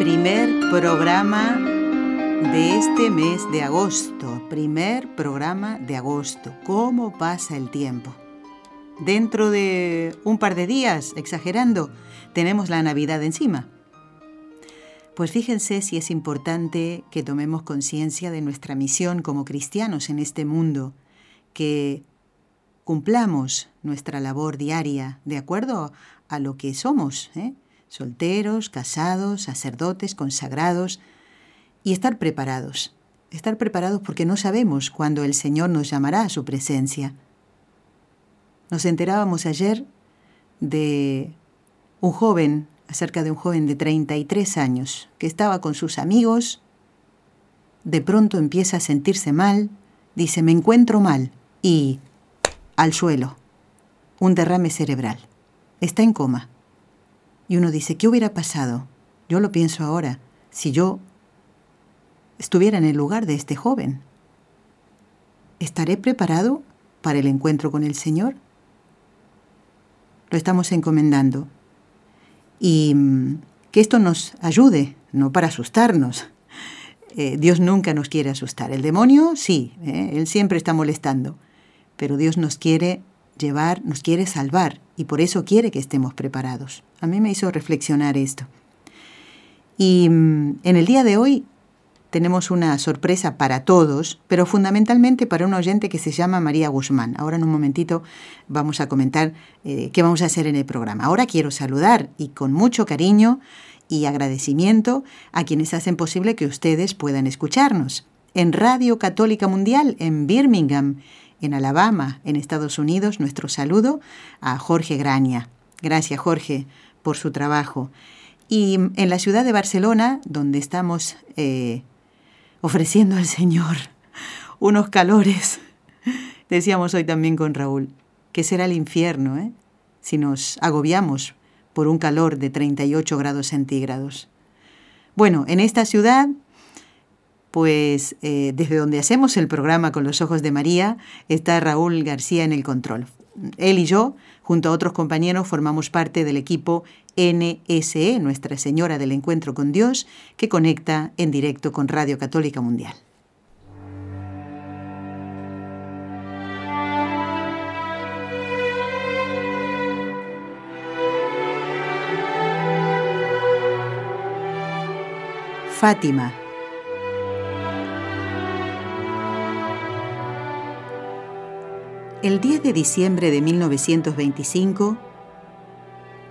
Primer programa de este mes de agosto, primer programa de agosto. ¿Cómo pasa el tiempo? Dentro de un par de días, exagerando, tenemos la Navidad encima. Pues fíjense si es importante que tomemos conciencia de nuestra misión como cristianos en este mundo, que cumplamos nuestra labor diaria de acuerdo a lo que somos, ¿eh? Solteros, casados, sacerdotes, consagrados, y estar preparados. Estar preparados porque no sabemos cuándo el Señor nos llamará a su presencia. Nos enterábamos ayer de un joven, acerca de un joven de 33 años, que estaba con sus amigos, de pronto empieza a sentirse mal, dice, me encuentro mal, y al suelo, un derrame cerebral, está en coma. Y uno dice, ¿qué hubiera pasado? Yo lo pienso ahora, si yo estuviera en el lugar de este joven. ¿Estaré preparado para el encuentro con el Señor? Lo estamos encomendando. Y mm, que esto nos ayude, no para asustarnos. Eh, Dios nunca nos quiere asustar. El demonio sí, eh, él siempre está molestando. Pero Dios nos quiere llevar, nos quiere salvar y por eso quiere que estemos preparados. A mí me hizo reflexionar esto. Y mm, en el día de hoy tenemos una sorpresa para todos, pero fundamentalmente para un oyente que se llama María Guzmán. Ahora en un momentito vamos a comentar eh, qué vamos a hacer en el programa. Ahora quiero saludar y con mucho cariño y agradecimiento a quienes hacen posible que ustedes puedan escucharnos. En Radio Católica Mundial en Birmingham en Alabama, en Estados Unidos, nuestro saludo a Jorge Graña. Gracias, Jorge, por su trabajo. Y en la ciudad de Barcelona, donde estamos eh, ofreciendo al Señor unos calores, decíamos hoy también con Raúl, que será el infierno eh? si nos agobiamos por un calor de 38 grados centígrados. Bueno, en esta ciudad pues eh, desde donde hacemos el programa con los ojos de María está Raúl García en el control. Él y yo, junto a otros compañeros, formamos parte del equipo NSE, Nuestra Señora del Encuentro con Dios, que conecta en directo con Radio Católica Mundial. Fátima El 10 de diciembre de 1925,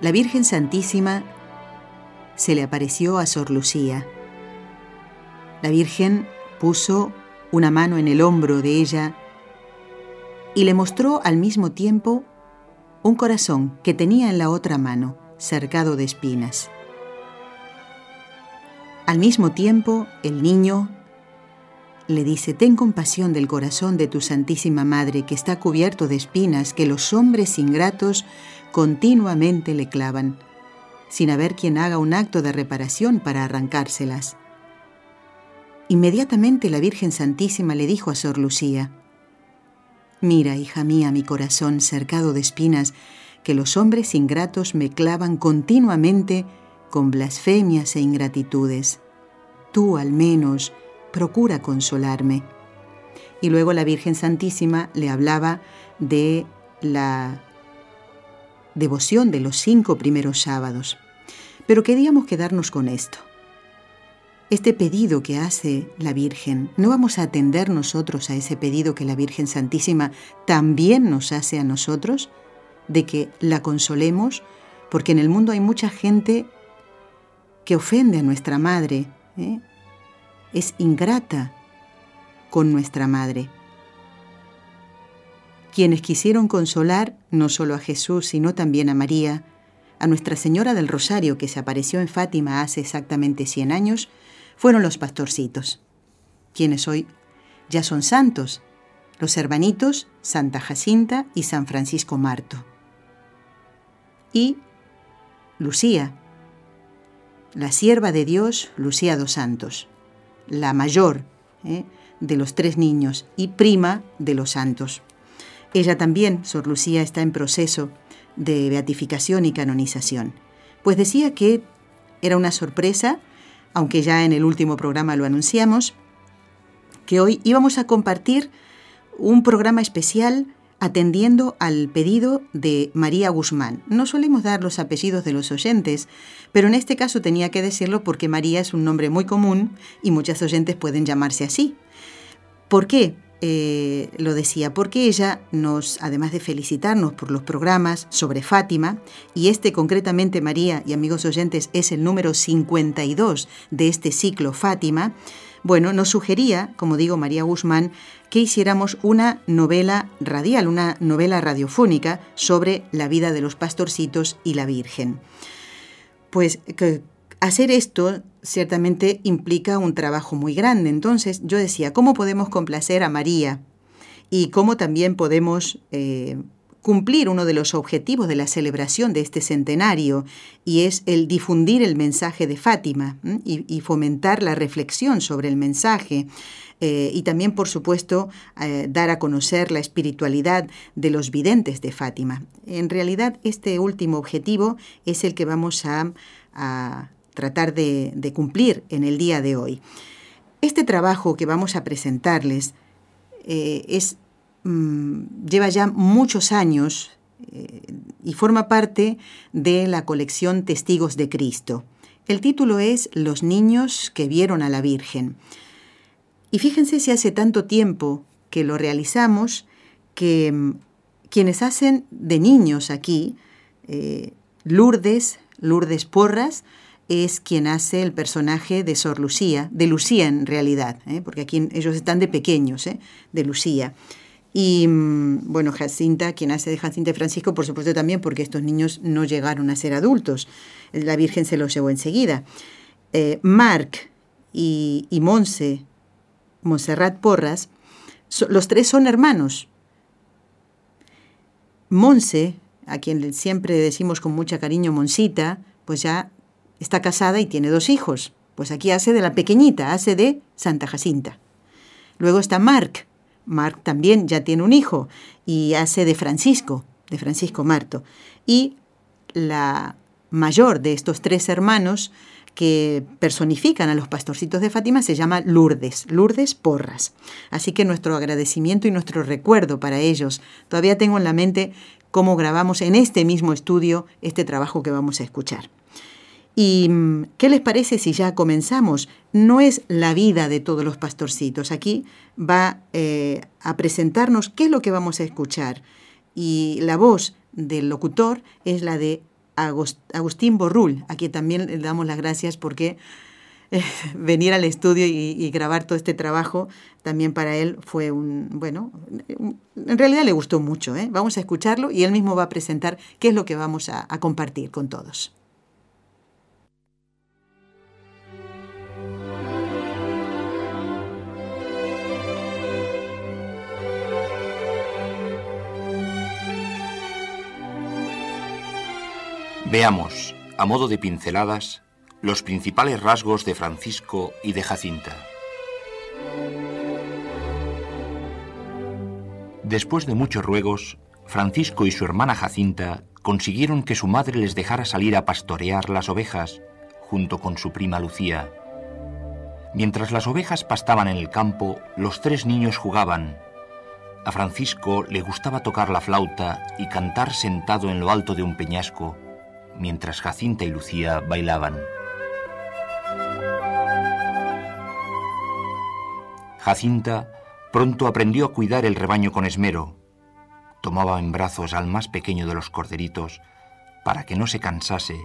la Virgen Santísima se le apareció a Sor Lucía. La Virgen puso una mano en el hombro de ella y le mostró al mismo tiempo un corazón que tenía en la otra mano, cercado de espinas. Al mismo tiempo, el niño le dice, ten compasión del corazón de tu Santísima Madre que está cubierto de espinas que los hombres ingratos continuamente le clavan, sin haber quien haga un acto de reparación para arrancárselas. Inmediatamente la Virgen Santísima le dijo a Sor Lucía, Mira, hija mía, mi corazón cercado de espinas, que los hombres ingratos me clavan continuamente con blasfemias e ingratitudes. Tú al menos, procura consolarme. Y luego la Virgen Santísima le hablaba de la devoción de los cinco primeros sábados. Pero queríamos quedarnos con esto. Este pedido que hace la Virgen, ¿no vamos a atender nosotros a ese pedido que la Virgen Santísima también nos hace a nosotros? De que la consolemos, porque en el mundo hay mucha gente que ofende a nuestra Madre, ¿eh? Es ingrata con nuestra Madre. Quienes quisieron consolar no solo a Jesús, sino también a María, a Nuestra Señora del Rosario, que se apareció en Fátima hace exactamente 100 años, fueron los pastorcitos, quienes hoy ya son santos, los hermanitos Santa Jacinta y San Francisco Marto. Y Lucía, la sierva de Dios, Lucía dos Santos, la mayor ¿eh? de los tres niños y prima de los santos. Ella también, Sor Lucía, está en proceso de beatificación y canonización. Pues decía que era una sorpresa, aunque ya en el último programa lo anunciamos, que hoy íbamos a compartir un programa especial atendiendo al pedido de María Guzmán. No solemos dar los apellidos de los oyentes, pero en este caso tenía que decirlo porque María es un nombre muy común y muchas oyentes pueden llamarse así. ¿Por qué? Eh, lo decía, porque ella nos, además de felicitarnos por los programas sobre Fátima, y este concretamente, María y amigos oyentes, es el número 52 de este ciclo Fátima, bueno, nos sugería, como digo María Guzmán, que hiciéramos una novela radial, una novela radiofónica sobre la vida de los pastorcitos y la Virgen. Pues hacer esto ciertamente implica un trabajo muy grande. Entonces yo decía, ¿cómo podemos complacer a María? Y cómo también podemos eh, cumplir uno de los objetivos de la celebración de este centenario, y es el difundir el mensaje de Fátima y, fomentar la reflexión sobre el mensaje. Eh, y también, por supuesto, eh, dar a conocer la espiritualidad de los videntes de Fátima. En realidad, este último objetivo es el que vamos a tratar de, cumplir en el día de hoy. Este trabajo que vamos a presentarles eh, es, mm, lleva ya muchos años eh, y forma parte de la colección Testigos de Cristo. El título es Los niños que vieron a la Virgen. Y fíjense si hace tanto tiempo que lo realizamos que mm, quienes hacen de niños aquí, eh, Lourdes, Lourdes Porras, es quien hace el personaje de Sor Lucía, de Lucía en realidad, ¿eh? porque aquí ellos están de pequeños, ¿eh? de Lucía. Y mm, bueno, Jacinta, quien hace de Jacinta y Francisco, por supuesto también, porque estos niños no llegaron a ser adultos. La Virgen se los llevó enseguida. Eh, Marc y, Monse, Montserrat Porras, los tres son hermanos. Monse, a quien siempre decimos con mucha cariño Monsita, pues ya está casada y tiene dos hijos. Pues aquí hace de la pequeñita, hace de Santa Jacinta. Luego está Marc. Marc también ya tiene un hijo y hace de Francisco, de Francisco Marto. Y la mayor de estos tres hermanos que personifican a los pastorcitos de Fátima se llama Lourdes, Lourdes Porras. Así que nuestro agradecimiento y nuestro recuerdo para ellos. Todavía tengo en la mente cómo grabamos en este mismo estudio este trabajo que vamos a escuchar. ¿Y mm, qué les parece si ya comenzamos? No es la vida de todos los pastorcitos. Aquí va eh, a presentarnos qué es lo que vamos a escuchar. Y la voz del locutor es la de Agustín Borrul, a quien también le damos las gracias porque eh, venir al estudio y, grabar todo este trabajo también para él fue un, bueno, en realidad le gustó mucho. ¿eh? Vamos a escucharlo y él mismo va a presentar qué es lo que vamos a compartir con todos. Veamos, a modo de pinceladas, los principales rasgos de Francisco y de Jacinta. Después de muchos ruegos, Francisco y su hermana Jacinta consiguieron que su madre les dejara salir a pastorear las ovejas junto con su prima Lucía. Mientras las ovejas pastaban en el campo, los tres niños jugaban. A Francisco le gustaba tocar la flauta y cantar sentado en lo alto de un peñasco mientras Jacinta y Lucía bailaban. Jacinta pronto aprendió a cuidar el rebaño con esmero. Tomaba en brazos al más pequeño de los corderitos para que no se cansase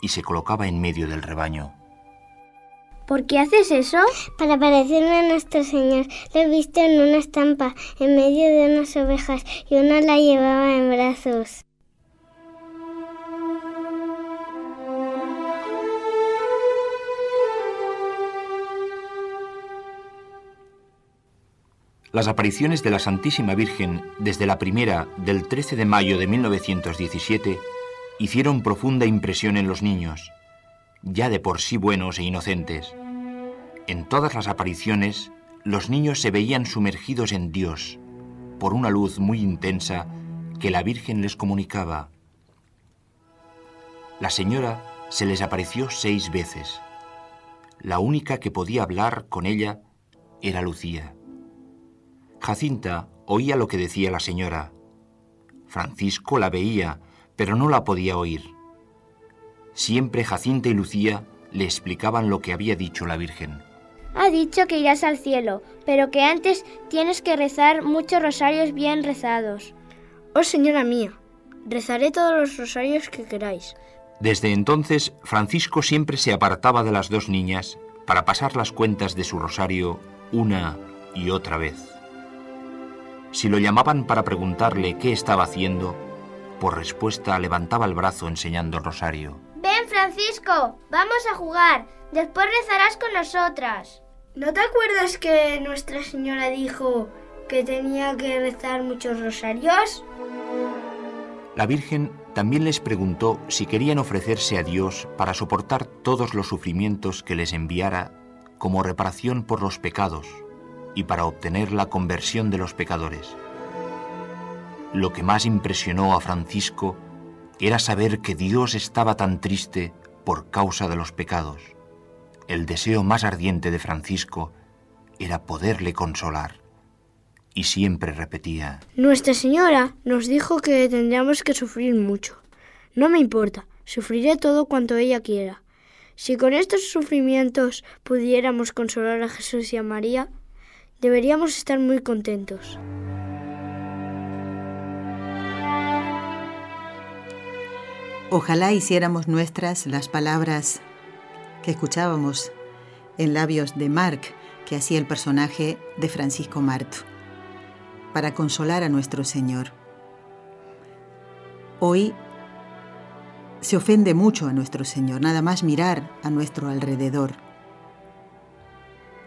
y se colocaba en medio del rebaño. ¿Por qué haces eso? Para parecerme a nuestro Señor. Lo he visto en una estampa, en medio de unas ovejas, y una la llevaba en brazos. Las apariciones de la Santísima Virgen desde la primera del 13 de mayo de 1917 hicieron profunda impresión en los niños, ya de por sí buenos e inocentes. En todas las apariciones, los niños se veían sumergidos en Dios por una luz muy intensa que la Virgen les comunicaba. La señora se les apareció seis veces. La única que podía hablar con ella era Lucía. Jacinta oía lo que decía la señora. Francisco la veía, pero no la podía oír. Siempre Jacinta y Lucía le explicaban lo que había dicho la Virgen. Ha dicho que irás al cielo, pero que antes tienes que rezar muchos rosarios bien rezados. Oh señora mía, rezaré todos los rosarios que queráis. Desde entonces, Francisco siempre se apartaba de las dos niñas para pasar las cuentas de su rosario una y otra vez. Si lo llamaban para preguntarle qué estaba haciendo, por respuesta levantaba el brazo enseñando el rosario. Ven, Francisco, vamos a jugar. Después rezarás con nosotras. ¿No te acuerdas que Nuestra Señora dijo que tenía que rezar muchos rosarios? La Virgen también les preguntó si querían ofrecerse a Dios para soportar todos los sufrimientos que les enviara como reparación por los pecados y para obtener la conversión de los pecadores. Lo que más impresionó a Francisco era saber que Dios estaba tan triste por causa de los pecados. El deseo más ardiente de Francisco era poderle consolar. Y siempre repetía, Nuestra Señora nos dijo que tendríamos que sufrir mucho. No me importa, sufriré todo cuanto ella quiera. Si con estos sufrimientos pudiéramos consolar a Jesús y a María, Deberíamos estar muy contentos. Ojalá hiciéramos nuestras las palabras que escuchábamos en labios de Mark, que hacía el personaje de Francisco Marto, para consolar a nuestro Señor. Hoy se ofende mucho a nuestro Señor, nada más mirar a nuestro alrededor.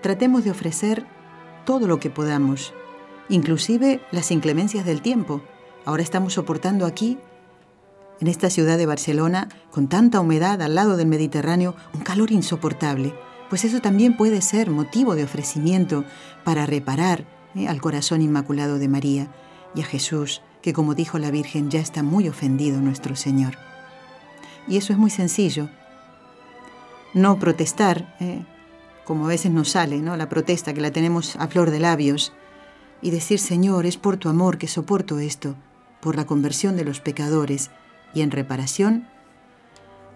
Tratemos de ofrecer todo lo que podamos, inclusive las inclemencias del tiempo. Ahora estamos soportando aquí, en esta ciudad de Barcelona, con tanta humedad al lado del Mediterráneo, un calor insoportable. Pues eso también puede ser motivo de ofrecimiento para reparar eh, al corazón inmaculado de María y a Jesús, que como dijo la Virgen, ya está muy ofendido nuestro Señor. Y eso es muy sencillo. No protestar, eh, como a veces nos sale, ¿no? La protesta que la tenemos a flor de labios y decir, Señor, es por tu amor que soporto esto, por la conversión de los pecadores y en reparación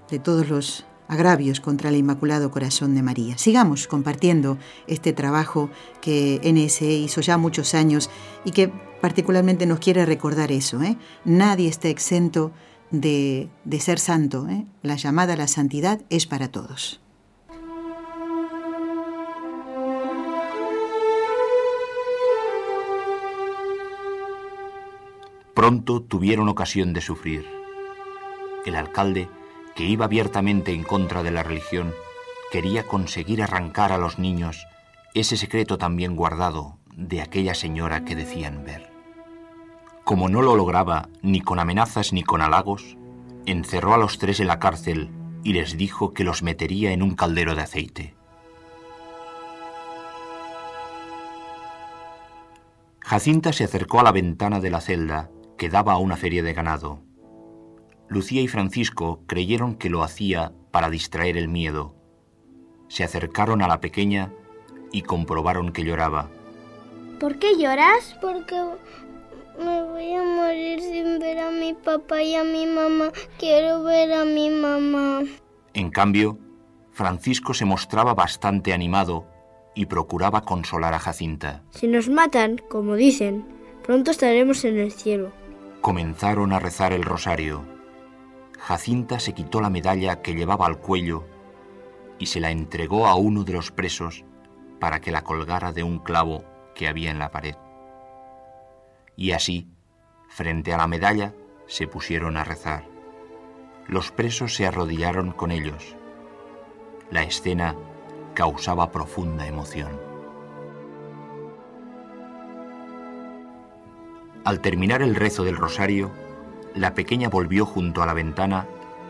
de todos los agravios contra el Inmaculado Corazón de María. Sigamos compartiendo este trabajo que NSE hizo ya muchos años y que particularmente nos quiere recordar eso. ¿eh? Nadie está exento de, de ser santo. ¿eh? La llamada a la santidad es para todos. Pronto tuvieron ocasión de sufrir. El alcalde, que iba abiertamente en contra de la religión, quería conseguir arrancar a los niños ese secreto también guardado de aquella señora que decían ver. Como no lo lograba ni con amenazas ni con halagos, encerró a los tres en la cárcel y les dijo que los metería en un caldero de aceite. Jacinta se acercó a la ventana de la celda que daba a una feria de ganado. Lucía y Francisco creyeron que lo hacía para distraer el miedo. Se acercaron a la pequeña y comprobaron que lloraba. ¿Por qué lloras? Porque me voy a morir sin ver a mi papá y a mi mamá. Quiero ver a mi mamá. En cambio, Francisco se mostraba bastante animado y procuraba consolar a Jacinta. Si nos matan, como dicen, pronto estaremos en el cielo. Comenzaron a rezar el rosario. Jacinta se quitó la medalla que llevaba al cuello y se la entregó a uno de los presos para que la colgara de un clavo que había en la pared. Y así, frente a la medalla, se pusieron a rezar. Los presos se arrodillaron con ellos. La escena causaba profunda emoción. Al terminar el rezo del rosario, la pequeña volvió junto a la ventana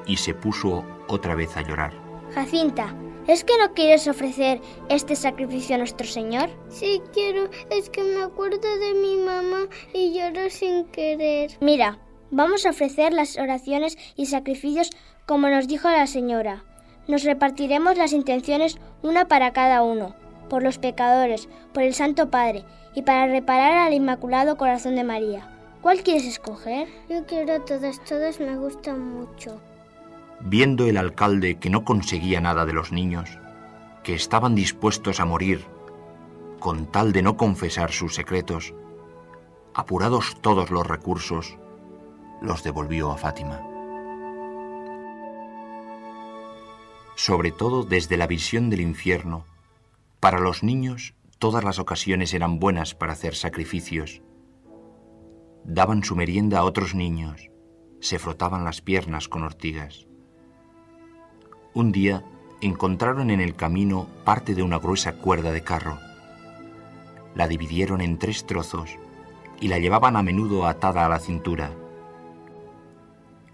y se puso otra vez a llorar. Jacinta, ¿es que no quieres ofrecer este sacrificio a nuestro Señor? Sí quiero, es que me acuerdo de mi mamá y lloro sin querer. Mira, vamos a ofrecer las oraciones y sacrificios como nos dijo la señora. Nos repartiremos las intenciones una para cada uno, por los pecadores, por el Santo Padre y para reparar al Inmaculado Corazón de María. ¿Cuál quieres escoger? Yo quiero todas, todas me gustan mucho. Viendo el alcalde que no conseguía nada de los niños, que estaban dispuestos a morir con tal de no confesar sus secretos, apurados todos los recursos, los devolvió a Fátima. Sobre todo desde la visión del infierno, para los niños todas las ocasiones eran buenas para hacer sacrificios. Daban su merienda a otros niños, se frotaban las piernas con ortigas. Un día encontraron en el camino parte de una gruesa cuerda de carro. La dividieron en tres trozos y la llevaban a menudo atada a la cintura.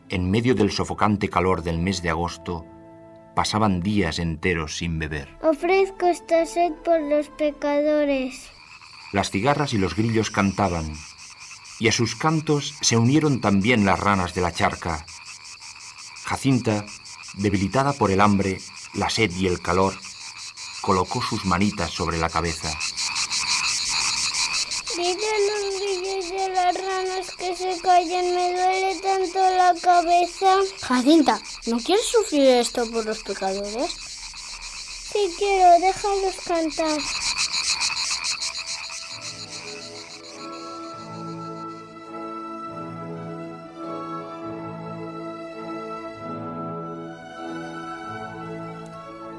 En medio del sofocante calor del mes de agosto, pasaban días enteros sin beber. Ofrezco esta sed por los pecadores. Las cigarras y los grillos cantaban, y a sus cantos se unieron también las ranas de la charca. Jacinta, debilitada por el hambre, la sed y el calor, colocó sus manitas sobre la cabeza. Dile a los grillos y a las ranas que se callen, me duele tanto la cabeza. Jacinta, ¿no quieres sufrir esto por los pecadores? Sí quiero, déjalos cantar.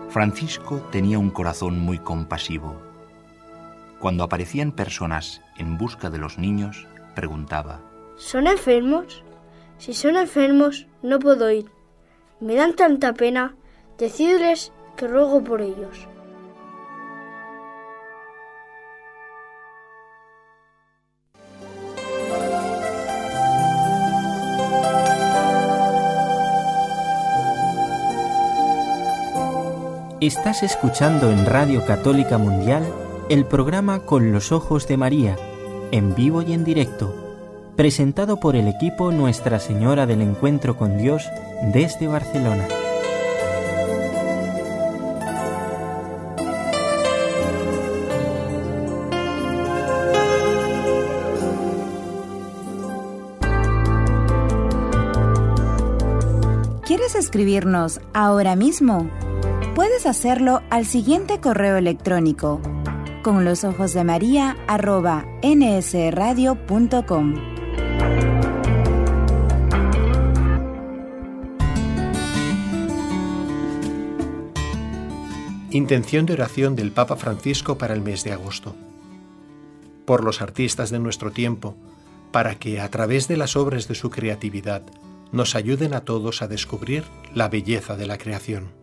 Francisco tenía un corazón muy compasivo. Cuando aparecían personas en busca de los niños, preguntaba, ¿Son enfermos? Si son enfermos, no puedo ir. Me dan tanta pena. Decidles que ruego por ellos. Estás escuchando en Radio Católica Mundial el programa Con los Ojos de María, en vivo y en directo, presentado por el equipo Nuestra Señora del Encuentro con Dios desde Barcelona. ¿Quieres escribirnos ahora mismo? Puedes hacerlo al siguiente correo electrónico con los ojos de María nsradio.com. Intención de oración del Papa Francisco para el mes de agosto. Por los artistas de nuestro tiempo, para que a través de las obras de su creatividad nos ayuden a todos a descubrir la belleza de la creación.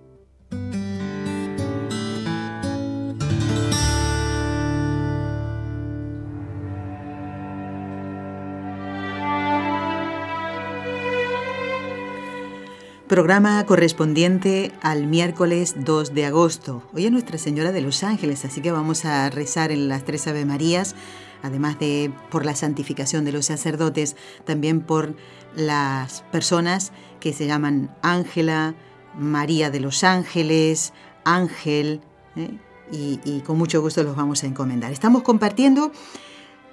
Programa correspondiente al miércoles 2 de agosto. Hoy es Nuestra Señora de los Ángeles, así que vamos a rezar en las tres Ave Marías, además de por la santificación de los sacerdotes, también por las personas que se llaman Ángela, María de los Ángeles, Ángel, ¿eh? y, y con mucho gusto los vamos a encomendar. Estamos compartiendo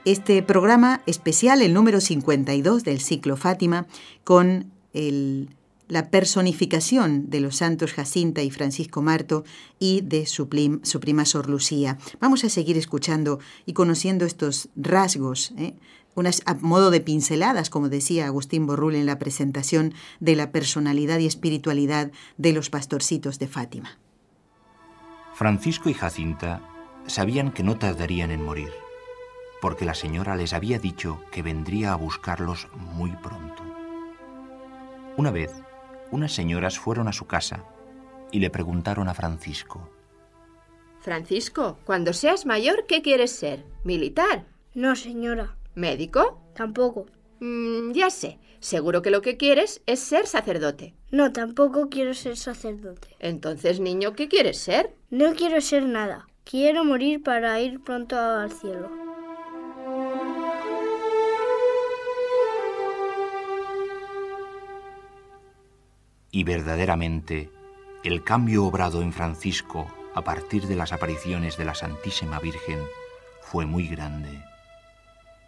este programa especial, el número 52 del ciclo Fátima, con el la personificación de los santos Jacinta y Francisco Marto y de su, prima Sor Lucía. Vamos a seguir escuchando y conociendo estos rasgos, ¿eh? unas a modo de pinceladas, como decía Agustín Borrul en la presentación de la personalidad y espiritualidad de los pastorcitos de Fátima. Francisco y Jacinta sabían que no tardarían en morir, porque la señora les había dicho que vendría a buscarlos muy pronto. Una vez, unas señoras fueron a su casa y le preguntaron a Francisco. Francisco, cuando seas mayor, ¿qué quieres ser? ¿Militar? No, señora. ¿Médico? Tampoco. Mm, ya sé. Seguro que lo que quieres es ser sacerdote. No, tampoco quiero ser sacerdote. Entonces, niño, ¿qué quieres ser? No quiero ser nada. Quiero morir para ir pronto al cielo. Y verdaderamente, el cambio obrado en Francisco a partir de las apariciones de la Santísima Virgen fue muy grande.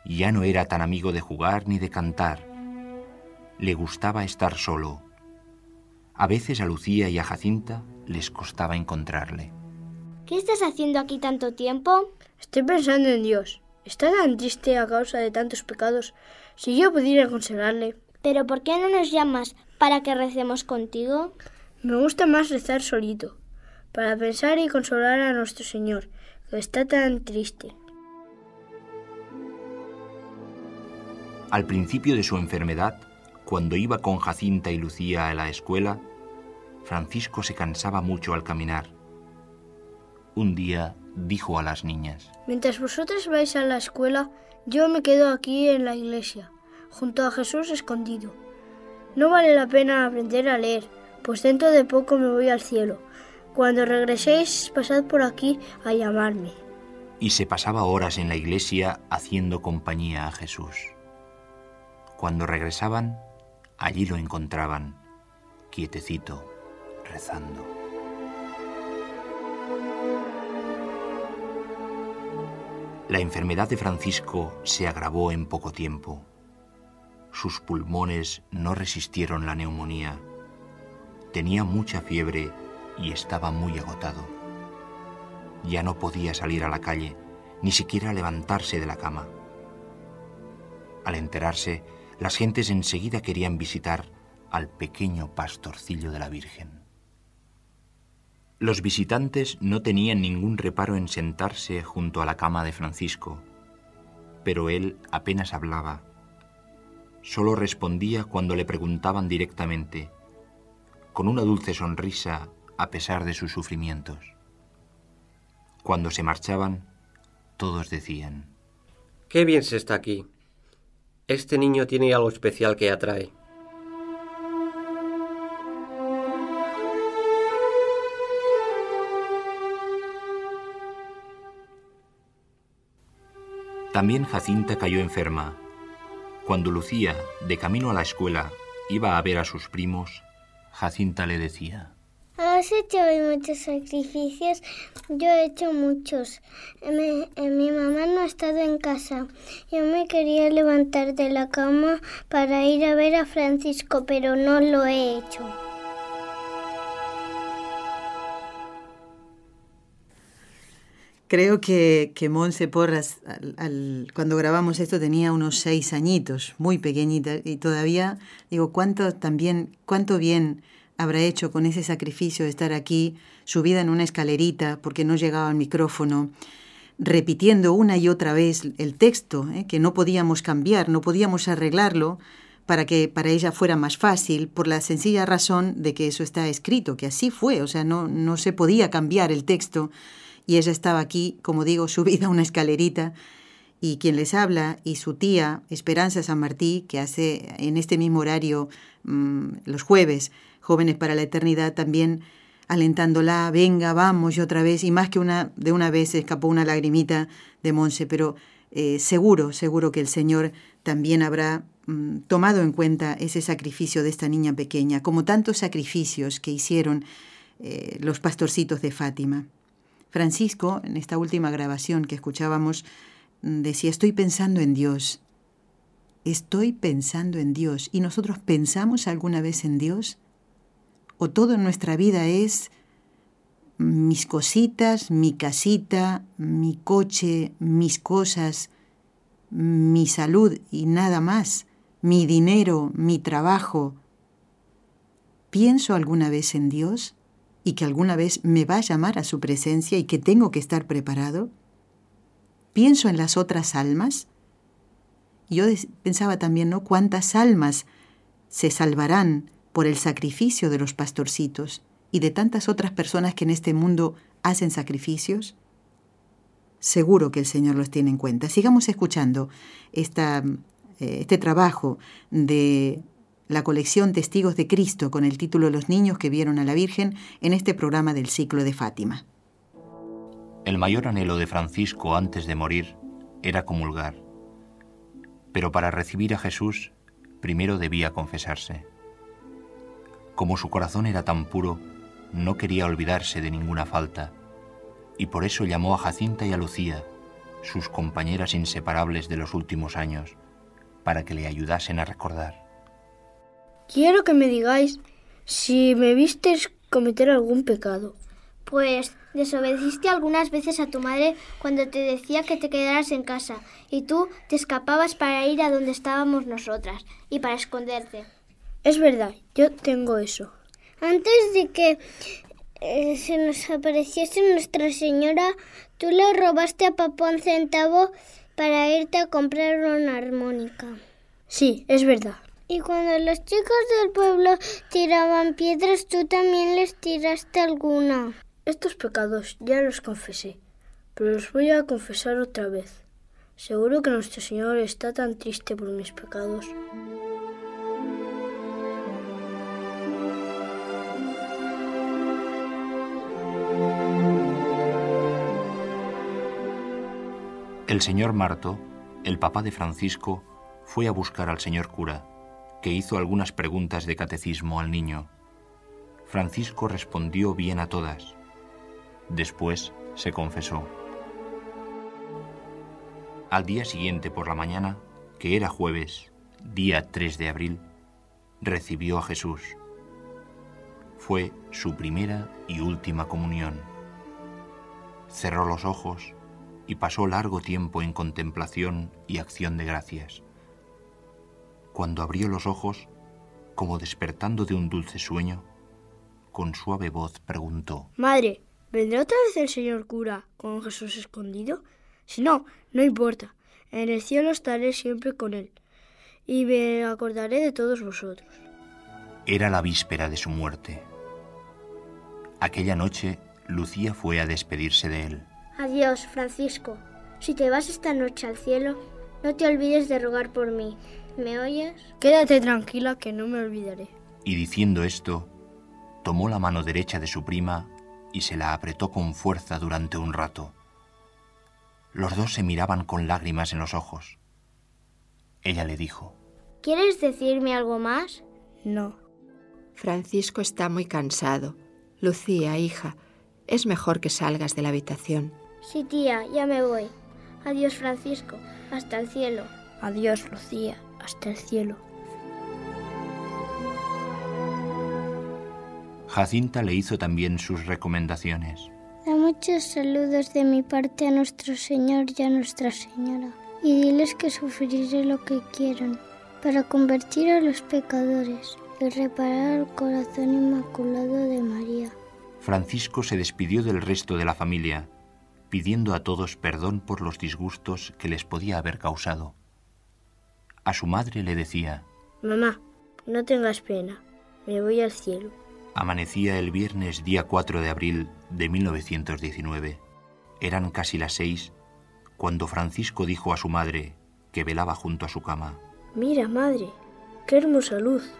Ya no era tan amigo de jugar ni de cantar. Le gustaba estar solo. A veces a Lucía y a Jacinta les costaba encontrarle. ¿Qué estás haciendo aquí tanto tiempo? Estoy pensando en Dios. Está tan triste a causa de tantos pecados. Si yo pudiera consolarle. ¿Pero por qué no nos llamas para que recemos contigo? Me gusta más rezar solito, para pensar y consolar a nuestro Señor, que está tan triste. Al principio de su enfermedad, cuando iba con Jacinta y Lucía a la escuela, Francisco se cansaba mucho al caminar. Un día dijo a las niñas, Mientras vosotras vais a la escuela, yo me quedo aquí en la iglesia, junto a Jesús escondido. No vale la pena aprender a leer, pues dentro de poco me voy al cielo. Cuando regreséis, pasad por aquí a llamarme. Y se pasaba horas en la iglesia haciendo compañía a Jesús. Cuando regresaban, allí lo encontraban, quietecito, rezando. La enfermedad de Francisco se agravó en poco tiempo. Sus pulmones no resistieron la neumonía Tenía mucha fiebre y estaba muy agotado. Ya no podía salir a la calle, ni siquiera levantarse de la cama. Al enterarse, las gentes enseguida querían visitar al pequeño pastorcillo de la Virgen. Los visitantes no tenían ningún reparo en sentarse junto a la cama de Francisco, pero él apenas hablaba. Solo respondía cuando le preguntaban directamente, con una dulce sonrisa a pesar de sus sufrimientos. Cuando se marchaban, todos decían, Qué bien se está aquí. Este niño tiene algo especial que atrae. También Jacinta cayó enferma. Cuando Lucía, de camino a la escuela, iba a ver a sus primos, Jacinta le decía. Has hecho muchos sacrificios, yo he hecho muchos. mi mamá no ha estado en casa. Yo me quería levantar de la cama para ir a ver a Francisco, pero no lo he hecho. Creo que, que Monse Porras, cuando grabamos esto, tenía unos seis añitos, muy pequeñita, y todavía digo, cuánto también, cuánto bien habrá hecho con ese sacrificio de estar aquí, subida en una escalerita porque no llegaba al micrófono, repitiendo una y otra vez el texto, ¿eh? que no podíamos cambiar, no podíamos arreglarlo para que para ella fuera más fácil, por la sencilla razón de que eso está escrito, que así fue, o sea, no, no se podía cambiar el texto y ella estaba aquí, como digo, subida a una escalerita, y quien les habla y su tía, Esperanza San Martí, que hace en este mismo horario mm, los jueves, Jóvenes para la Eternidad, también alentándola, venga, vamos, y otra vez, y más que una, de una vez escapó una lagrimita de Monse, pero eh, seguro, seguro que el Señor también habrá mm, tomado en cuenta ese sacrificio de esta niña pequeña, como tantos sacrificios que hicieron eh, los pastorcitos de Fátima. Francisco, en esta última grabación que escuchábamos, decía, estoy pensando en Dios. Estoy pensando en Dios. ¿Y nosotros pensamos alguna vez en Dios? ¿O todo en nuestra vida es mis cositas, mi casita, mi coche, mis cosas, mi salud y nada más, mi dinero, mi trabajo? ¿Pienso alguna vez en Dios? Y que alguna vez me va a llamar a su presencia y que tengo que estar preparado? ¿Pienso en las otras almas? Yo pensaba también, ¿no? ¿Cuántas almas se salvarán por el sacrificio de los pastorcitos y de tantas otras personas que en este mundo hacen sacrificios? Seguro que el Señor los tiene en cuenta. Sigamos escuchando esta eh, este trabajo de la colección Testigos de Cristo con el título Los niños que vieron a la Virgen en este programa del ciclo de Fátima. El mayor anhelo de Francisco antes de morir era comulgar, pero para recibir a Jesús primero debía confesarse. Como su corazón era tan puro, no quería olvidarse de ninguna falta, y por eso llamó a Jacinta y a Lucía, sus compañeras inseparables de los últimos años, para que le ayudasen a recordar. Quiero que me digáis si me vistes cometer algún pecado. Pues desobedeciste algunas veces a tu madre cuando te decía que te quedaras en casa y tú te escapabas para ir a donde estábamos nosotras y para esconderte. Es verdad, yo tengo eso. Antes de que eh, se nos apareciese Nuestra Señora, tú le robaste a papá un centavo para irte a comprar una armónica. Sí, es verdad. Y cuando los chicos del pueblo tiraban piedras, tú también les tiraste alguna. Estos pecados ya los confesé, pero los voy a confesar otra vez. Seguro que nuestro Señor está tan triste por mis pecados. El señor Marto, el papá de Francisco, fue a buscar al señor cura, que hizo algunas preguntas de catecismo al niño. Francisco respondió bien a todas. Después se confesó. Al día siguiente por la mañana, que era jueves, día 3 de abril, recibió a Jesús. Fue su primera y última comunión. Cerró los ojos y pasó largo tiempo en contemplación y acción de gracias. Cuando abrió los ojos, como despertando de un dulce sueño, con suave voz preguntó, Madre, ¿vendrá otra vez el señor cura con Jesús escondido? Si no, no importa. En el cielo estaré siempre con él y me acordaré de todos vosotros. Era la víspera de su muerte. Aquella noche, Lucía fue a despedirse de él. Adiós, Francisco. Si te vas esta noche al cielo, no te olvides de rogar por mí. ¿Me oyes? Quédate tranquila que no me olvidaré. Y diciendo esto, tomó la mano derecha de su prima y se la apretó con fuerza durante un rato. Los dos se miraban con lágrimas en los ojos. Ella le dijo, ¿Quieres decirme algo más? No. Francisco está muy cansado. Lucía, hija, es mejor que salgas de la habitación. Sí, tía, ya me voy. Adiós, Francisco. Hasta el cielo. Adiós, Lucía. Hasta el cielo. Jacinta le hizo también sus recomendaciones. Da muchos saludos de mi parte a nuestro Señor y a Nuestra Señora, y diles que sufriré lo que quieran, para convertir a los pecadores y reparar el corazón inmaculado de María. Francisco se despidió del resto de la familia, pidiendo a todos perdón por los disgustos que les podía haber causado. A su madre le decía, Mamá, no tengas pena, me voy al cielo. Amanecía el viernes día 4 de abril de 1919. Eran casi las seis cuando Francisco dijo a su madre, que velaba junto a su cama, Mira, madre, qué hermosa luz.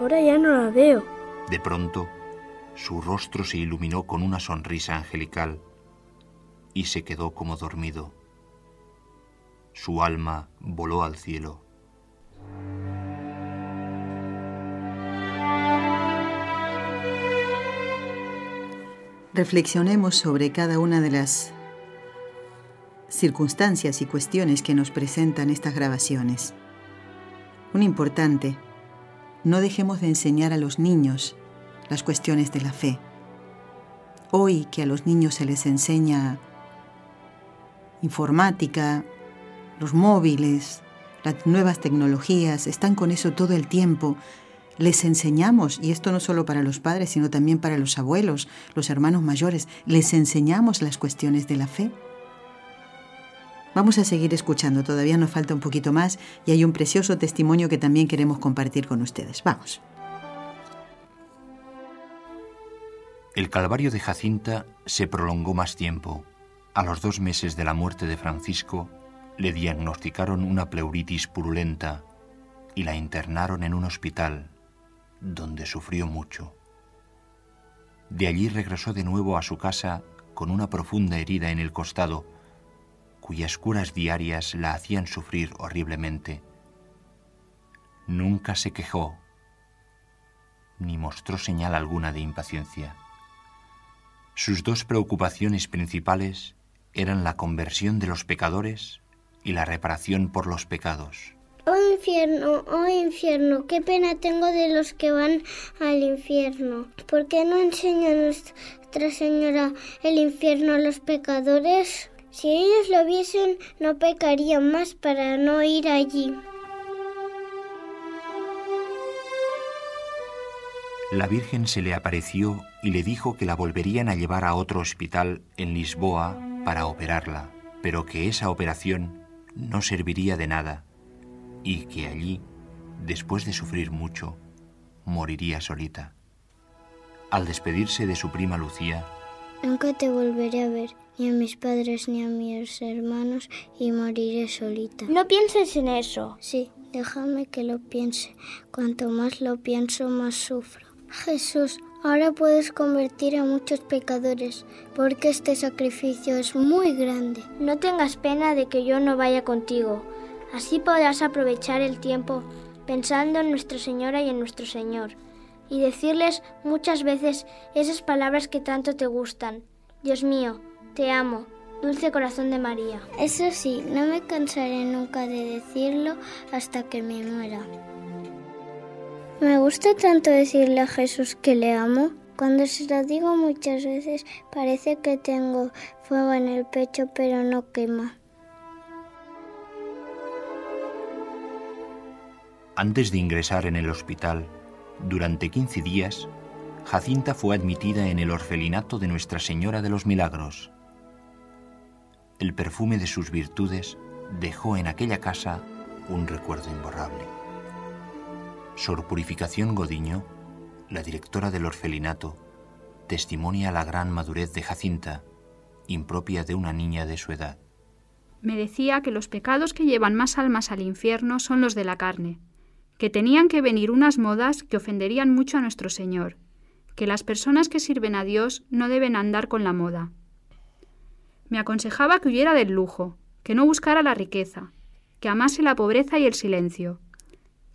Ahora ya no la veo. De pronto, su rostro se iluminó con una sonrisa angelical y se quedó como dormido. Su alma voló al cielo. Reflexionemos sobre cada una de las circunstancias y cuestiones que nos presentan estas grabaciones. Un importante, no dejemos de enseñar a los niños las cuestiones de la fe. Hoy que a los niños se les enseña informática, los móviles, las nuevas tecnologías, están con eso todo el tiempo. Les enseñamos, y esto no solo para los padres, sino también para los abuelos, los hermanos mayores, les enseñamos las cuestiones de la fe. Vamos a seguir escuchando, todavía nos falta un poquito más y hay un precioso testimonio que también queremos compartir con ustedes. Vamos. El calvario de Jacinta se prolongó más tiempo. A los dos meses de la muerte de Francisco, Le diagnosticaron una pleuritis purulenta y la internaron en un hospital donde sufrió mucho. De allí regresó de nuevo a su casa con una profunda herida en el costado, cuyas curas diarias la hacían sufrir horriblemente. Nunca se quejó, ni mostró señal alguna de impaciencia. Sus dos preocupaciones principales eran la conversión de los pecadores y la reparación por los pecados. Oh infierno, oh infierno, qué pena tengo de los que van al infierno. ¿Por qué no enseña Nuestra Señora el infierno a los pecadores? Si ellos lo viesen, no pecarían más para no ir allí. La Virgen se le apareció y le dijo que la volverían a llevar a otro hospital en Lisboa para operarla, pero que esa operación no serviría de nada y que allí, después de sufrir mucho, moriría solita. Al despedirse de su prima Lucía, Nunca te volveré a ver, ni a mis padres ni a mis hermanos, y moriré solita. No pienses en eso. Sí, déjame que lo piense. Cuanto más lo pienso, más sufro. Jesús, ahora puedes convertir a muchos pecadores, porque este sacrificio es muy grande. No tengas pena de que yo no vaya contigo. Así podrás aprovechar el tiempo pensando en Nuestra Señora y en nuestro Señor, y decirles muchas veces esas palabras que tanto te gustan. Dios mío, te amo, dulce corazón de María. Eso sí, no me cansaré nunca de decirlo hasta que me muera. Me gusta tanto decirle a Jesús que le amo. Cuando se lo digo muchas veces parece que tengo fuego en el pecho pero no quema. Antes de ingresar en el hospital, durante 15 días, Jacinta fue admitida en el orfelinato de Nuestra Señora de los Milagros. El perfume de sus virtudes dejó en aquella casa un recuerdo imborrable. Sor Purificación Godiño, la directora del orfelinato, testimonia la gran madurez de Jacinta, impropia de una niña de su edad. Me decía que los pecados que llevan más almas al infierno son los de la carne, que tenían que venir unas modas que ofenderían mucho a nuestro Señor, que las personas que sirven a Dios no deben andar con la moda. Me aconsejaba que huyera del lujo, que no buscara la riqueza, que amase la pobreza y el silencio,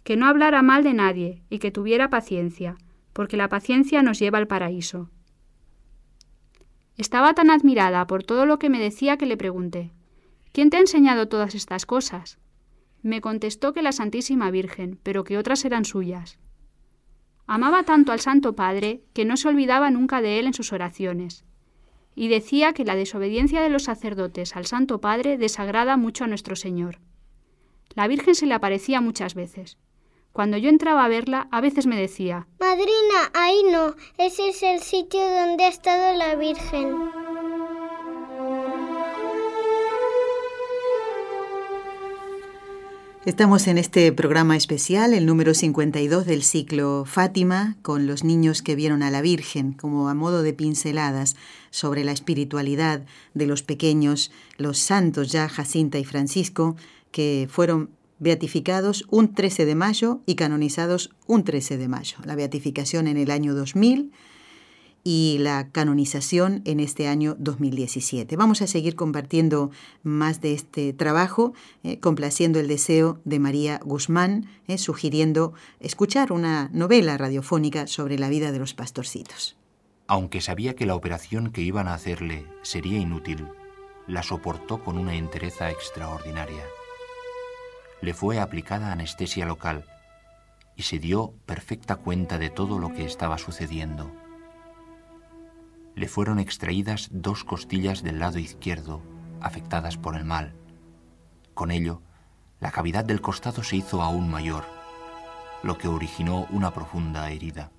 que no hablara mal de nadie y que tuviera paciencia, porque la paciencia nos lleva al paraíso. Estaba tan admirada por todo lo que me decía que le pregunté, ¿quién te ha enseñado todas estas cosas? Me contestó que la Santísima Virgen, pero que otras eran suyas. Amaba tanto al Santo Padre que no se olvidaba nunca de él en sus oraciones, y decía que la desobediencia de los sacerdotes al Santo Padre desagrada mucho a nuestro Señor. La Virgen se le aparecía muchas veces. Cuando yo entraba a verla, a veces me decía, Madrina, ahí no, ese es el sitio donde ha estado la Virgen. Estamos en este programa especial, el número 52 del ciclo Fátima, con los niños que vieron a la Virgen, como a modo de pinceladas sobre la espiritualidad de los pequeños, los santos ya Jacinta y Francisco, que fueron beatificados un 13 de mayo y canonizados un 13 de mayo. La beatificación en el año 2000 y la canonización en este año 2017. Vamos a seguir compartiendo más de este trabajo, eh, complaciendo el deseo de María Guzmán, eh, sugiriendo escuchar una novela radiofónica sobre la vida de los pastorcitos. Aunque sabía que la operación que iban a hacerle sería inútil, la soportó con una entereza extraordinaria. Le fue aplicada anestesia local y se dio perfecta cuenta de todo lo que estaba sucediendo le fueron extraídas dos costillas del lado izquierdo, afectadas por el mal. Con ello, la cavidad del costado se hizo aún mayor, lo que originó una profunda herida.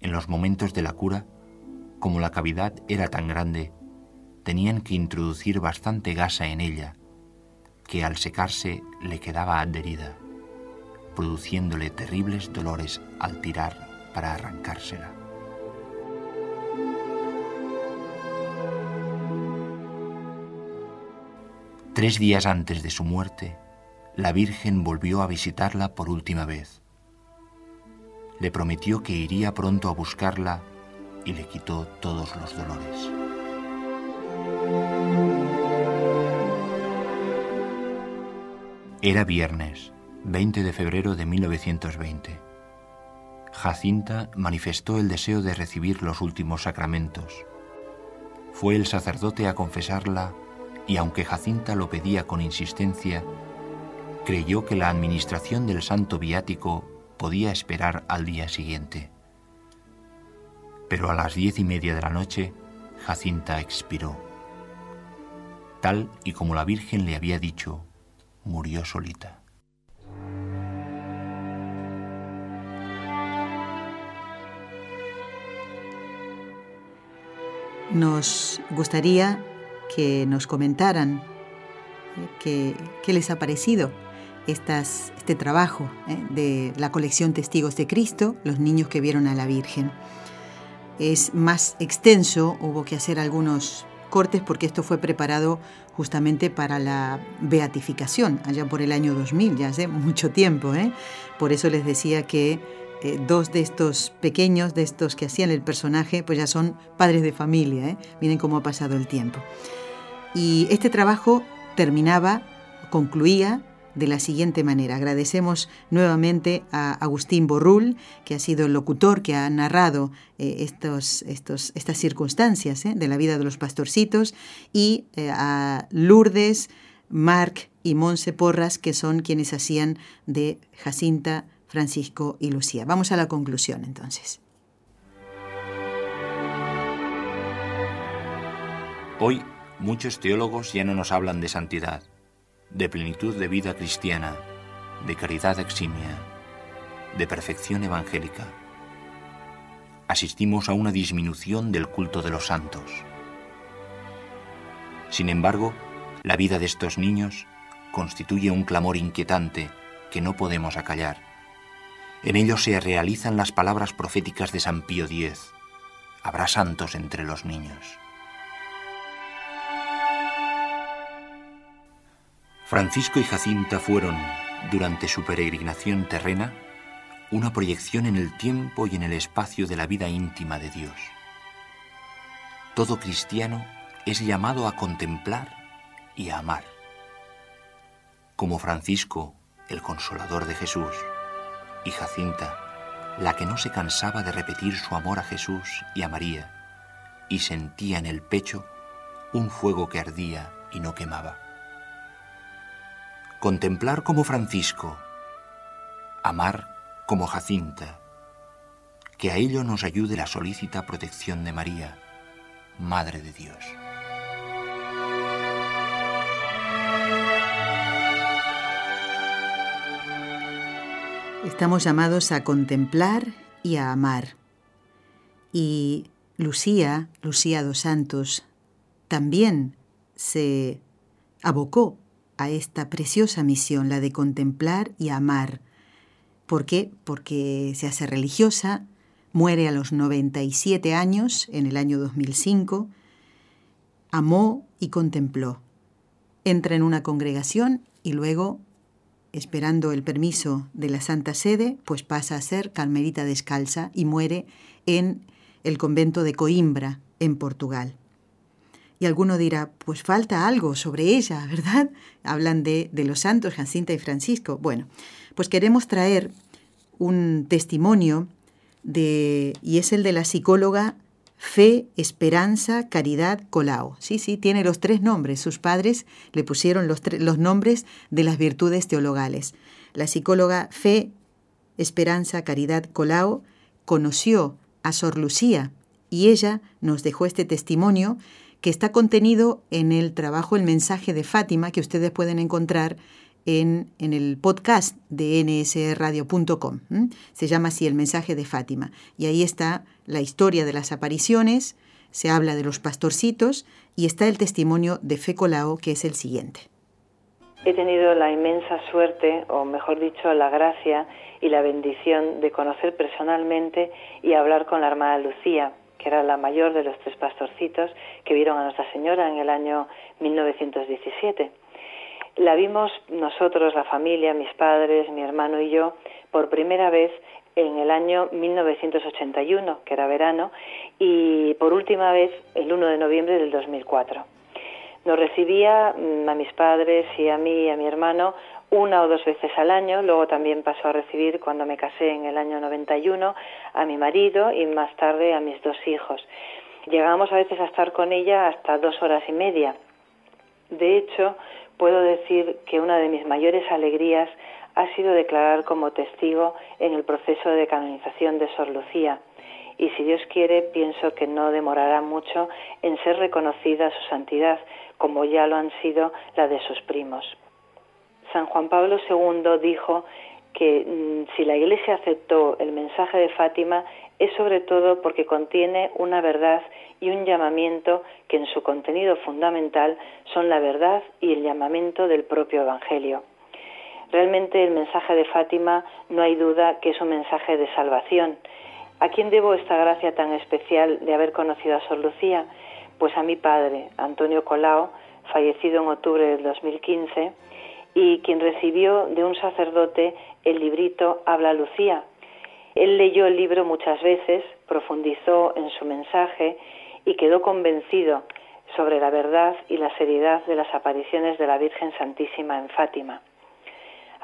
En los momentos de la cura, como la cavidad era tan grande, tenían que introducir bastante gasa en ella, que al secarse le quedaba adherida, produciéndole terribles dolores al tirar para arrancársela. Tres días antes de su muerte, la Virgen volvió a visitarla por última vez. Le prometió que iría pronto a buscarla y le quitó todos los dolores. Era viernes, 20 de febrero de 1920. Jacinta manifestó el deseo de recibir los últimos sacramentos. Fue el sacerdote a confesarla y aunque Jacinta lo pedía con insistencia, creyó que la administración del santo viático podía esperar al día siguiente. Pero a las diez y media de la noche, Jacinta expiró. Tal y como la Virgen le había dicho, murió solita. Nos gustaría que nos comentaran eh, qué, les ha parecido este trabajo eh, de la colección Testigos de Cristo, los niños que vieron a la Virgen. Es más extenso, hubo que hacer algunos cortes porque esto fue preparado justamente para la beatificación, allá por el año 2000, ya hace mucho tiempo. ¿eh? Por eso les decía que eh, dos de estos pequeños, de estos que hacían el personaje, pues ya son padres de familia. ¿eh? Miren cómo ha pasado el tiempo. Y este trabajo terminaba, concluía de la siguiente manera. Agradecemos nuevamente a Agustín Borrul, que ha sido el locutor que ha narrado eh, estas circunstancias de la vida de los pastorcitos, y a Lourdes, Marc y Monse Porras, que son quienes hacían de Jacinta Francisco y Lucía. Vamos a la conclusión entonces. Hoy muchos teólogos ya no nos hablan de santidad, de plenitud de vida cristiana, de caridad eximia, de perfección evangélica. Asistimos a una disminución del culto de los santos. Sin embargo, la vida de estos niños constituye un clamor inquietante que no podemos acallar en ello se realizan las palabras proféticas de San Pío X. Habrá santos entre los niños. Francisco y Jacinta fueron, durante su peregrinación terrena, una proyección en el tiempo y en el espacio de la vida íntima de Dios. Todo cristiano es llamado a contemplar y a amar. Como Francisco, el consolador de Jesús, y Jacinta, la que no se cansaba de repetir su amor a Jesús y a María, y sentía en el pecho un fuego que ardía y no quemaba. Contemplar como Francisco, amar como Jacinta, que a ello nos ayude la solícita protección de María, Madre de Dios. Estamos llamados a contemplar y a amar. Y Lucía, Lucía dos Santos, también se abocó a esta preciosa misión, la de contemplar y amar. ¿Por qué? Porque se hace religiosa, muere a los 97 años, en el año 2005, amó y contempló. Entra en una congregación y luego esperando el permiso de la Santa Sede, pues pasa a ser carmelita descalza y muere en el convento de Coimbra, en Portugal. Y alguno dirá, pues falta algo sobre ella, ¿verdad? Hablan de, los santos Jacinta y Francisco. Bueno, pues queremos traer un testimonio de, y es el de la psicóloga Fe, Esperanza, Caridad, Colao. Sí, sí, tiene los tres nombres. Sus padres le pusieron los, los nombres de las virtudes teologales. La psicóloga Fe, Esperanza, Caridad, Colao conoció a Sor Lucía y ella nos dejó este testimonio que está contenido en el trabajo El mensaje de Fátima que ustedes pueden encontrar en, el podcast de nsradio.com. Se llama así El mensaje de Fátima. Y ahí está la historia de las apariciones, se habla de los pastorcitos y está el testimonio de Fecolao, que es el siguiente. He tenido la inmensa suerte, o mejor dicho, la gracia y la bendición de conocer personalmente y hablar con la hermana Lucía, que era la mayor de los tres pastorcitos que vieron a Nuestra Señora en el año 1917. La vimos nosotros, la familia, mis padres, mi hermano y yo, por primera vez en el año 1981, que era verano, y por última vez el 1 de noviembre del 2004. Nos recibía mm, a mis padres y a mí y a mi hermano una o dos veces al año, luego también pasó a recibir cuando me casé en el año 91 a mi marido y más tarde a mis dos hijos. Llegábamos a veces a estar con ella hasta dos horas y media. De hecho, puedo decir que una de mis mayores alegrías ha sido declarar como testigo en el proceso de canonización de Sor Lucía. Y si Dios quiere, pienso que no demorará mucho en ser reconocida su santidad, como ya lo han sido la de sus primos. San Juan Pablo II dijo que mm, si la Iglesia aceptó el mensaje de Fátima es sobre todo porque contiene una verdad y un llamamiento que en su contenido fundamental son la verdad y el llamamiento del propio Evangelio. Realmente el mensaje de Fátima no hay duda que es un mensaje de salvación. ¿A quién debo esta gracia tan especial de haber conocido a Sor Lucía? Pues a mi padre, Antonio Colao, fallecido en octubre del 2015, y quien recibió de un sacerdote el librito Habla Lucía. Él leyó el libro muchas veces, profundizó en su mensaje y quedó convencido sobre la verdad y la seriedad de las apariciones de la Virgen Santísima en Fátima.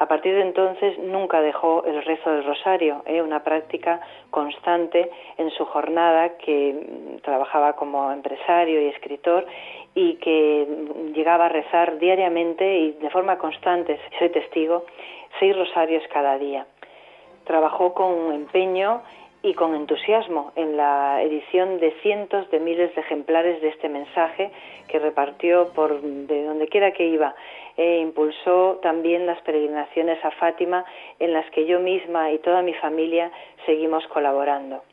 A partir de entonces nunca dejó el rezo del rosario, ¿eh? una práctica constante en su jornada que mm, trabajaba como empresario y escritor y que mm, llegaba a rezar diariamente y de forma constante, soy testigo, seis rosarios cada día. Trabajó con empeño y con entusiasmo en la edición de cientos de miles de ejemplares de este mensaje que repartió por de donde quiera que iba e impulsó también las peregrinaciones a Fátima en las que yo misma y toda mi familia seguimos colaborando.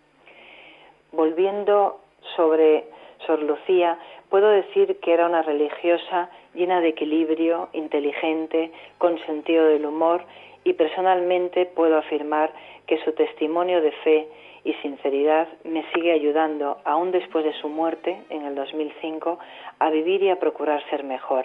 Volviendo sobre Sor Lucía, puedo decir que era una religiosa llena de equilibrio, inteligente, con sentido del humor y personalmente puedo afirmar que su testimonio de fe y sinceridad me sigue ayudando, aún después de su muerte en el 2005, a vivir y a procurar ser mejor.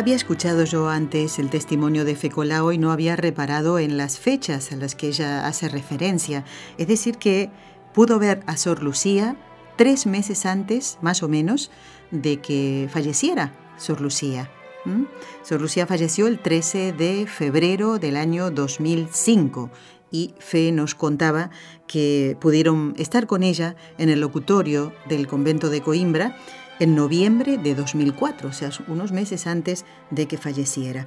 había escuchado yo antes el testimonio de Fecolao y no había reparado en las fechas a las que ella hace referencia. Es decir, que pudo ver a Sor Lucía tres meses antes, más o menos, de que falleciera Sor Lucía. Sor Lucía falleció el 13 de febrero del año 2005 y Fe nos contaba que pudieron estar con ella en el locutorio del convento de Coimbra en noviembre de 2004, o sea, unos meses antes de que falleciera.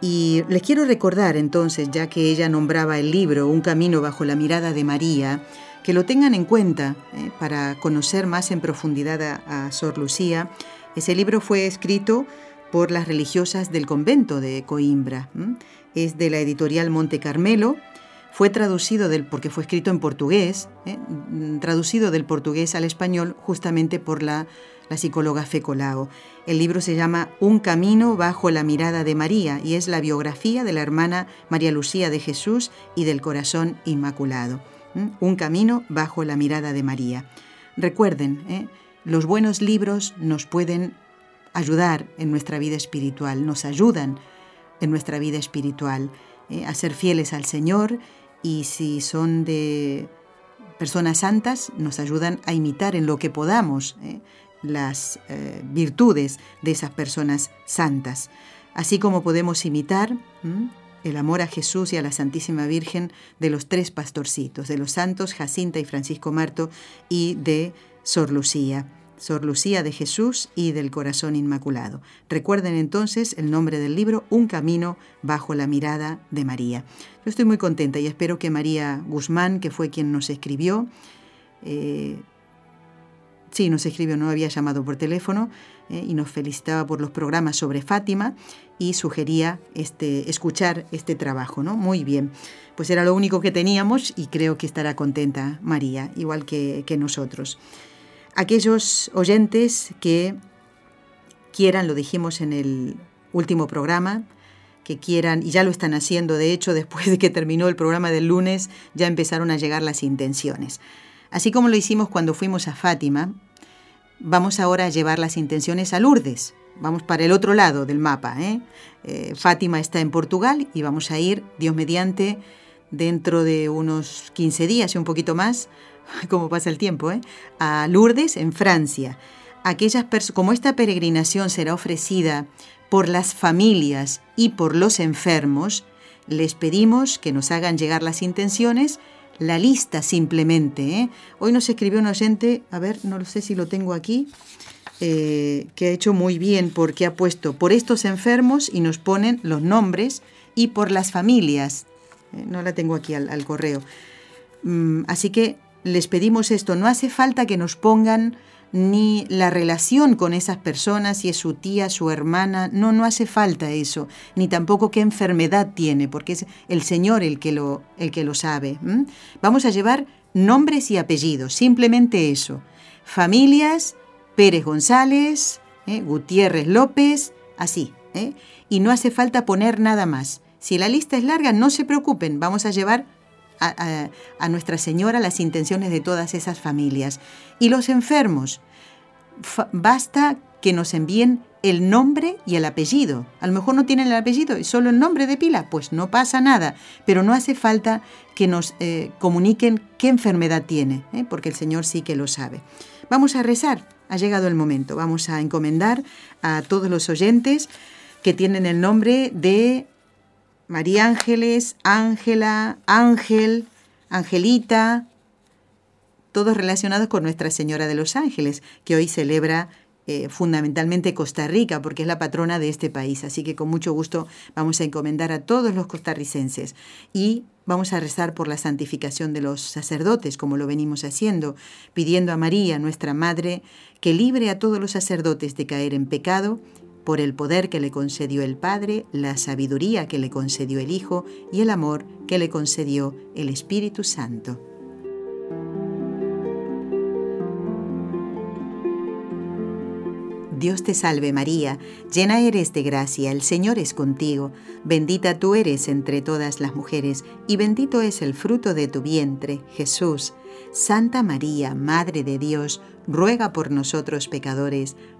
Y les quiero recordar entonces, ya que ella nombraba el libro Un camino bajo la mirada de María, que lo tengan en cuenta eh, para conocer más en profundidad a, Sor Lucía. Ese libro fue escrito por las religiosas del convento de Coimbra. Es de la editorial Monte Carmelo. Fue traducido del, porque fue escrito en portugués, eh, traducido del portugués al español justamente por la la psicóloga Fecolao. El libro se llama Un camino bajo la mirada de María y es la biografía de la hermana María Lucía de Jesús y del corazón inmaculado. Un camino bajo la mirada de María. Recuerden, ¿eh? los buenos libros nos pueden ayudar en nuestra vida espiritual, nos ayudan en nuestra vida espiritual ¿eh? a ser fieles al Señor y si son de personas santas, nos ayudan a imitar en lo que podamos ¿eh? Las eh, virtudes de esas personas santas, así como podemos imitar el amor a Jesús y a la Santísima Virgen de los tres pastorcitos, de los santos Jacinta y Francisco Marto y de Sor Lucía. Sor Lucía de Jesús y del Corazón Inmaculado. Recuerden entonces el nombre del libro, Un Camino bajo la mirada de María. Yo estoy muy contenta y espero que María Guzmán, que fue quien nos escribió, eh, sí, nos escribió, no había llamado por teléfono eh, y nos felicitaba por los programas sobre Fátima y sugería este, escuchar este trabajo, ¿no? Muy bien. Pues era lo único que teníamos y creo que estará contenta María, igual que, que nosotros. Aquellos oyentes que quieran, lo dijimos en el último programa, que quieran, y ya lo están haciendo, de hecho, después de que terminó el programa del lunes, ya empezaron a llegar las intenciones. Así como lo hicimos cuando fuimos a Fátima, vamos ahora a llevar las intenciones a Lourdes. Vamos para el otro lado del mapa. ¿eh? Eh, Fátima está en Portugal y vamos a ir, Dios mediante, dentro de unos 15 días y un poquito más, como pasa el tiempo, ¿eh? a Lourdes, en Francia. Aquellas como esta peregrinación será ofrecida por las familias y por los enfermos, les pedimos que nos hagan llegar las intenciones la lista simplemente. ¿eh? Hoy nos escribió un oyente, a ver, no sé si lo tengo aquí, eh, que ha hecho muy bien porque ha puesto por estos enfermos y nos ponen los nombres y por las familias. Eh, no la tengo aquí al, correo. Mm, así que les pedimos esto, no hace falta que nos pongan ni la relación con esas personas, si es su tía, su hermana, no, no hace falta eso, ni tampoco qué enfermedad tiene, porque es el Señor el que lo, el que lo sabe. Vamos a llevar nombres y apellidos, simplemente eso. Familias, Pérez González, ¿eh? Gutiérrez López, así. ¿eh? Y no hace falta poner nada más. Si la lista es larga, no se preocupen, vamos a llevar a, Nuestra Señora las intenciones de todas esas familias. Y los enfermos, basta que nos envíen el nombre y el apellido. A lo mejor no tienen el apellido y solo el nombre de pila, pues no pasa nada, pero no hace falta que nos eh, comuniquen qué enfermedad tiene, ¿eh? porque el Señor sí que lo sabe. Vamos a rezar, ha llegado el momento, vamos a encomendar a todos los oyentes que tienen el nombre de María Ángeles, Ángela, Ángel, Angelita, todos relacionados con Nuestra Señora de los Ángeles, que hoy celebra eh, fundamentalmente Costa Rica, porque es la patrona de este país. Así que con mucho gusto vamos a encomendar a todos los costarricenses y vamos a rezar por la santificación de los sacerdotes, como lo venimos haciendo, pidiendo a María, nuestra Madre, que libre a todos los sacerdotes de caer en pecado por el poder que le concedió el Padre, la sabiduría que le concedió el Hijo y el amor que le concedió el Espíritu Santo. Dios te salve María, llena eres de gracia, el Señor es contigo, bendita tú eres entre todas las mujeres, y bendito es el fruto de tu vientre, Jesús. Santa María, Madre de Dios, ruega por nosotros pecadores,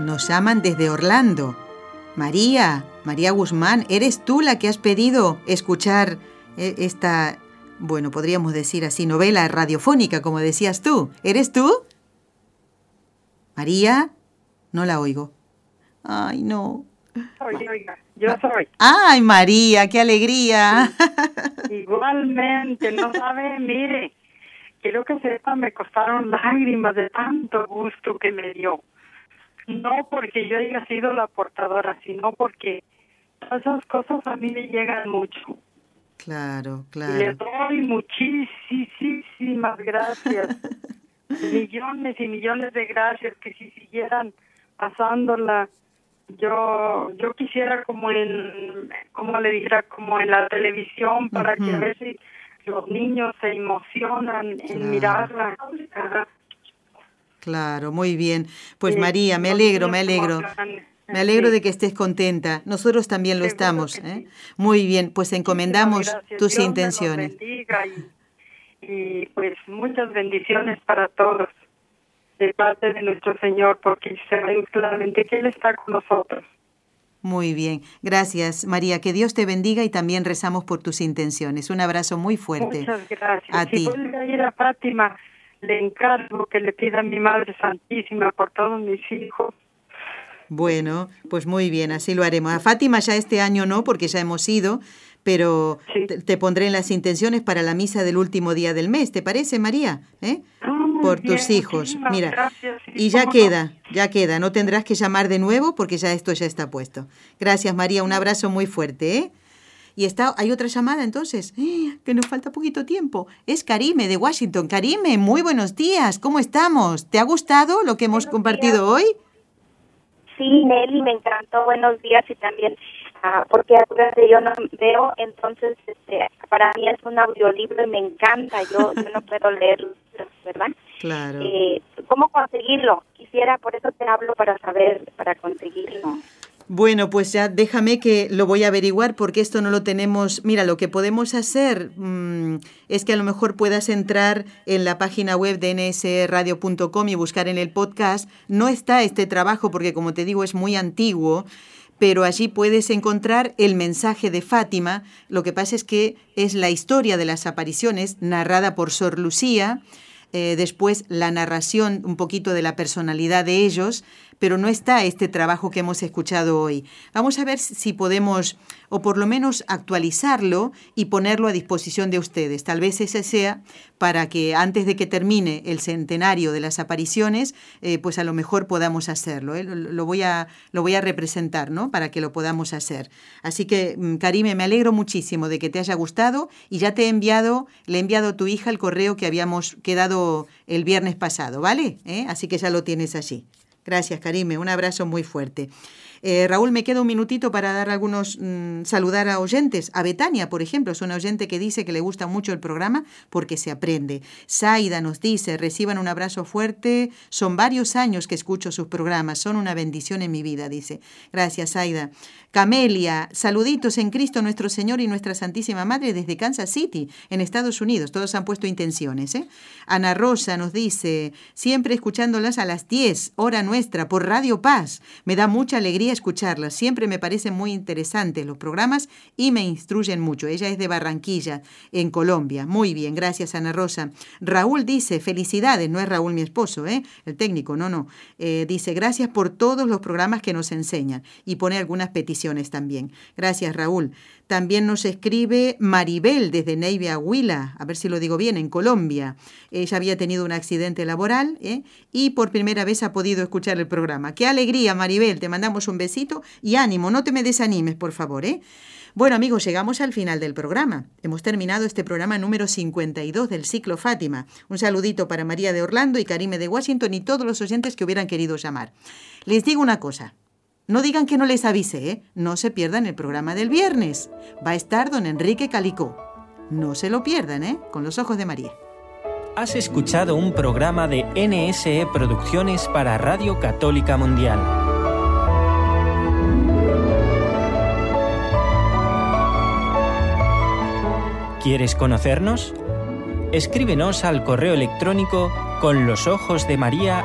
Nos aman desde Orlando. María, María Guzmán, ¿eres tú la que has pedido escuchar eh, esta, bueno, podríamos decir así, novela radiofónica, como decías tú? ¿Eres tú? María, no la oigo. Ay, no. Oiga, yo soy. Ay, María, qué alegría. Igualmente, no sabe, mire, quiero que sepa, me costaron lágrimas de tanto gusto que me dio no porque yo haya sido la portadora, sino porque esas cosas a mí me llegan mucho. Claro, Y le claro. doy muchísimas gracias. millones y millones de gracias que si siguieran pasándola yo yo quisiera como en como le dijera como en la televisión para que a Ujú. veces los niños se emocionan Claro. en mirarla ¿verdad? Claro, muy bien. Pues Sí, María, me alegro, me alegro. Me alegro de que estés contenta. Nosotros también lo estamos. ¿eh? Muy bien, pues encomendamos tus Dios intenciones. bendiga y, y pues muchas bendiciones para todos de parte de nuestro Señor porque sabemos claramente que Él está con nosotros. Muy bien. Gracias, María. Que Dios te bendiga y también rezamos por tus intenciones. Un abrazo muy fuerte. Muchas gracias. A si ti. ir a Fátima, le encargo que le pida a mi Madre Santísima por todos mis hijos. Bueno, pues muy bien, así lo haremos. A Fátima ya este año no, porque ya hemos ido, pero te, te pondré en las intenciones para la misa del último día del mes. ¿Te parece, María? ¿Eh? Por tus hijos. Mira, gracias. Y y ya no. queda, ya queda. No tendrás que llamar de nuevo porque ya esto ya está puesto. Gracias, María. Un abrazo muy fuerte, ¿eh? Y está, hay otra llamada entonces, que nos falta poquito tiempo. Es Karime de Washington. Karime, muy buenos días. ¿Cómo estamos? ¿Te ha gustado lo que hemos compartido hoy? Sí, Nelly, me encantó. Buenos días y también, ah, porque acuérdate, yo no veo, entonces este, para mí es un audiolibro y me encanta. Yo, yo no puedo leer, ¿verdad? Claro. Eh, ¿Cómo conseguirlo? Quisiera, por eso te hablo para saber, para conseguirlo. Bueno, pues ya déjame que lo voy a averiguar porque esto no lo tenemos. Mira, lo que podemos hacer mm, es que a lo mejor puedas entrar en la página web de nsradio.com y buscar en el podcast. No está este trabajo porque, como te digo, es muy antiguo pero allí puedes encontrar el mensaje de Fátima. Lo que pasa es que es la historia de las apariciones narrada por Sor Lucía, eh, después la narración un poquito de la personalidad de ellos, pero no está este trabajo que hemos escuchado hoy. Vamos a ver si podemos, o por lo menos actualizarlo y ponerlo a disposición de ustedes. Tal vez ese sea para que antes de que termine el centenario de las apariciones, eh, pues a lo mejor podamos hacerlo. ¿eh? Lo, voy a, lo voy a representar, ¿no? Para que lo podamos hacer. Así que, mm, Karime, me alegro muchísimo de que te haya gustado y ya te he enviado, le he enviado a tu hija el correo que habíamos quedado el viernes pasado, ¿vale? ¿Eh? Así que ya lo tienes allí. Gracias, Karime. Un abrazo muy fuerte. Eh, Raúl, me queda un minutito para dar algunos, mm, saludar a oyentes. A Betania, por ejemplo, es una oyente que dice que le gusta mucho el programa porque se aprende. Zaida nos dice, reciban un abrazo fuerte. Son varios años que escucho sus programas, son una bendición en mi vida, dice. Gracias, Zaida. Camelia, saluditos en Cristo nuestro Señor y nuestra Santísima Madre desde Kansas City, en Estados Unidos. Todos han puesto intenciones. ¿eh? Ana Rosa nos dice, siempre escuchándolas a las 10, hora nuestra, por Radio Paz. Me da mucha alegría escucharlas. Siempre me parecen muy interesantes los programas y me instruyen mucho. Ella es de Barranquilla, en Colombia. Muy bien, gracias Ana Rosa. Raúl dice, felicidades, no es Raúl mi esposo, ¿eh? el técnico, no, no. Eh, dice, gracias por todos los programas que nos enseñan y pone algunas peticiones también. Gracias Raúl. También nos escribe Maribel desde Neiva, Huila, a ver si lo digo bien, en Colombia. Ella había tenido un accidente laboral ¿eh? y por primera vez ha podido escuchar el programa. Qué alegría, Maribel. Te mandamos un besito y ánimo, no te me desanimes, por favor. ¿eh? Bueno amigos, llegamos al final del programa. Hemos terminado este programa número 52 del ciclo Fátima. Un saludito para María de Orlando y Karime de Washington y todos los oyentes que hubieran querido llamar. Les digo una cosa. No digan que no les avise, ¿eh? No se pierdan el programa del viernes. Va a estar don Enrique Calicó. No se lo pierdan, ¿eh? Con los ojos de María. Has escuchado un programa de NSE Producciones para Radio Católica Mundial. ¿Quieres conocernos? Escríbenos al correo electrónico con los ojos de María.